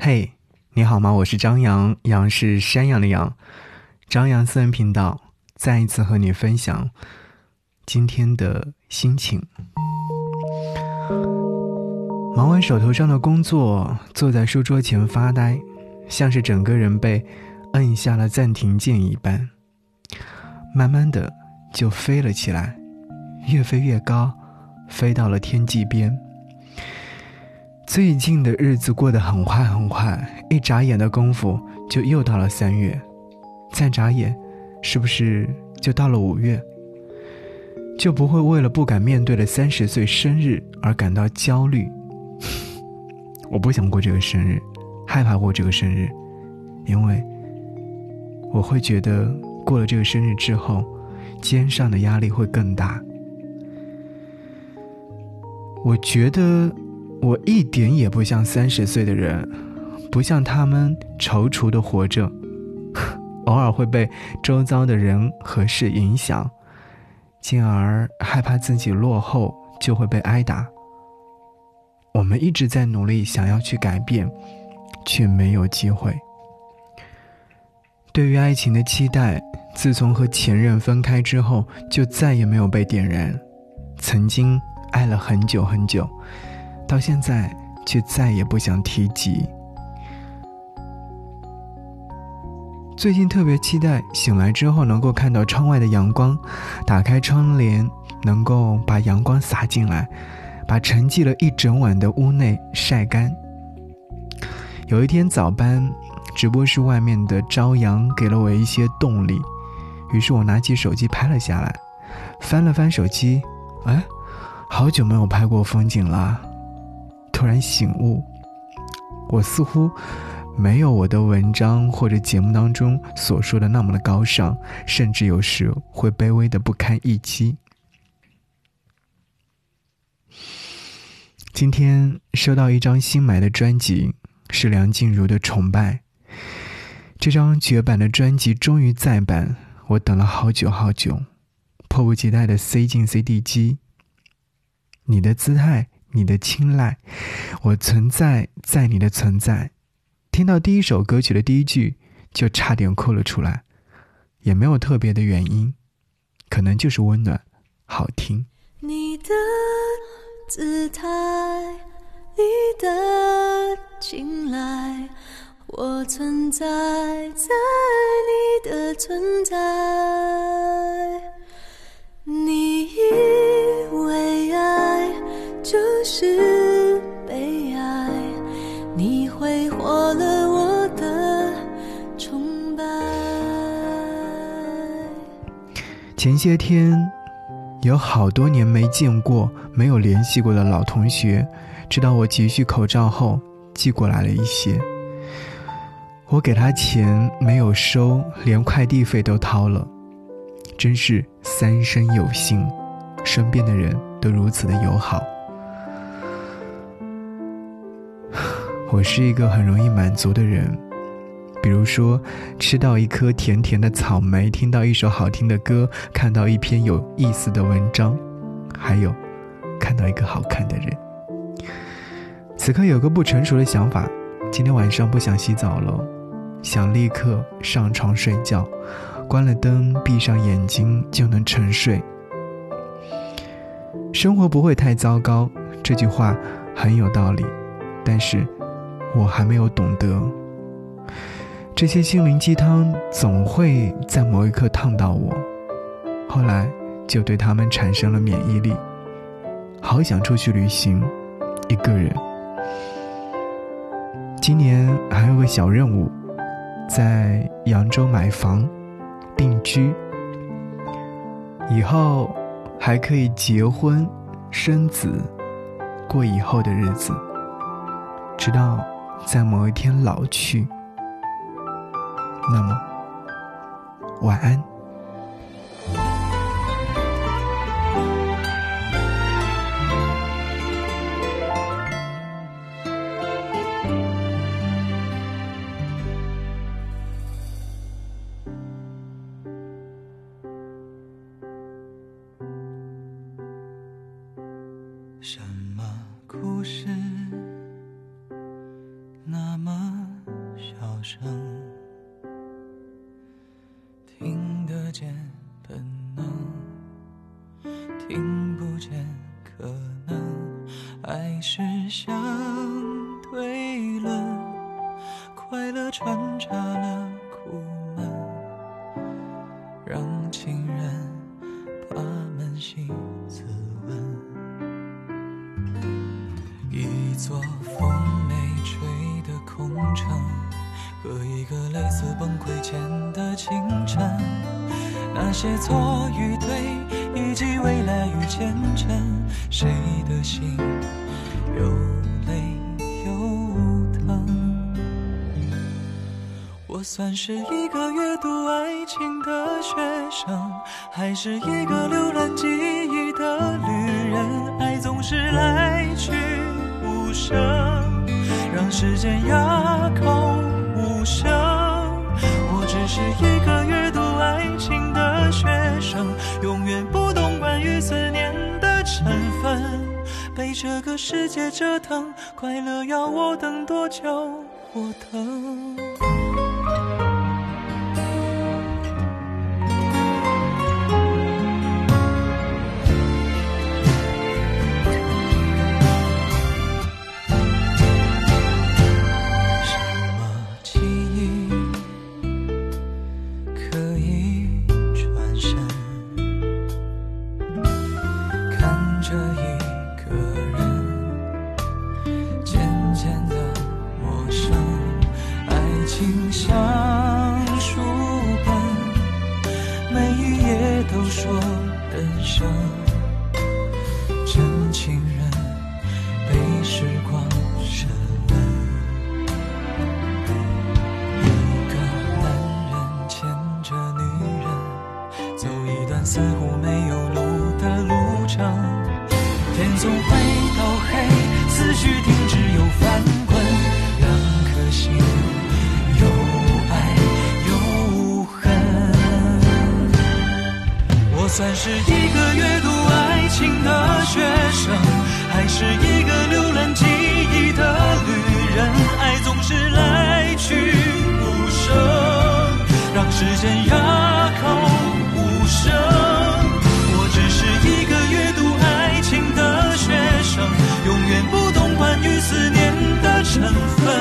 嘿，你好吗？我是张扬，杨是山羊的羊。张扬私人频道再一次和你分享今天的心情。忙完手头上的工作，坐在书桌前发呆，像是整个人被摁下了暂停键一般。慢慢的就飞了起来，越飞越高，飞到了天际边。最近的日子过得很快很快，一眨眼的功夫就又到了三月，再眨眼，是不是就到了五月？就不会为了不敢面对的三十岁生日而感到焦虑。我不想过这个生日，害怕过这个生日，因为我会觉得过了这个生日之后，肩上的压力会更大。我觉得。我一点也不像三十岁的人，不像他们踌躇的活着，偶尔会被周遭的人和事影响，进而害怕自己落后就会被挨打。我们一直在努力想要去改变，却没有机会。对于爱情的期待，自从和前任分开之后，就再也没有被点燃。曾经爱了很久很久。到现在，却再也不想提及。最近特别期待醒来之后能够看到窗外的阳光，打开窗帘，能够把阳光洒进来，把沉寂了一整晚的屋内晒干。有一天早班，直播室外面的朝阳给了我一些动力，于是我拿起手机拍了下来，翻了翻手机，哎，好久没有拍过风景了。突然醒悟，我似乎没有我的文章或者节目当中所说的那么的高尚，甚至有时会卑微的不堪一击。今天收到一张新买的专辑，是梁静茹的《崇拜》。这张绝版的专辑终于再版，我等了好久好久，迫不及待的塞进 CD 机。你的姿态。你的青睐，我存在在你的存在。听到第一首歌曲的第一句，就差点哭了出来，也没有特别的原因，可能就是温暖，好听。你的姿态，你的青睐，我存在在你的存在。你些天，有好多年没见过、没有联系过的老同学，知道我急需口罩后，寄过来了一些。我给他钱没有收，连快递费都掏了，真是三生有幸，身边的人都如此的友好。我是一个很容易满足的人，比如说，吃到一颗甜甜的草莓，听到一首好听的歌，看到一篇有意思的文章，还有，看到一个好看的人。此刻有个不成熟的想法，今天晚上不想洗澡了，想立刻上床睡觉，关了灯，闭上眼睛就能沉睡。生活不会太糟糕，这句话很有道理，但是。我还没有懂得，这些心灵鸡汤总会在某一刻烫到我，后来就对他们产生了免疫力。好想出去旅行，一个人。今年还有个小任务，在扬州买房，定居，以后还可以结婚、生子，过以后的日子，直到。在某一天老去，那么晚安。什么故事？相对论，快乐穿插了苦闷，让情人把扪心自问。一座风没吹的空城，和一个类似崩溃前的清晨，那些错与对，以及未来与前程，谁的心又我算是一个阅读爱情的学生，还是一个浏览记忆的旅人？爱总是来去。无声，让时间哑口无声。我只是一个阅读爱情的学生，永远不懂关于思念的成分。被这个世界折腾，快乐要我等多久？我等。情像书本，每一页都说人生，真情人被时光深温。一个男人牵着女人，走一段似乎没有路的路程。天总会到黑，思绪算是一个阅读爱情的学生，还是一个浏览记忆的旅人？爱总是来去无声，让时间哑口无声。我只是一个阅读爱情的学生，永远不懂关于思念的成分。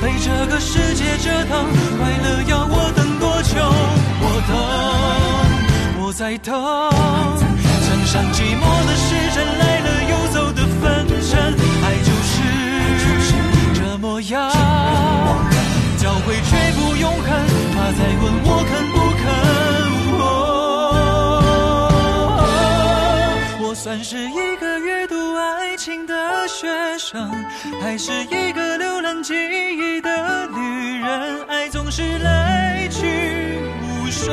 被这个世界折腾，快乐要我等多久？在等。墙上寂寞的时针来了又走的分针，爱就是这模样，交会却不永恒。他在问我肯不肯？我算是一个阅读爱情的学生，还是一个浏览记忆的旅人？爱总是来去无声，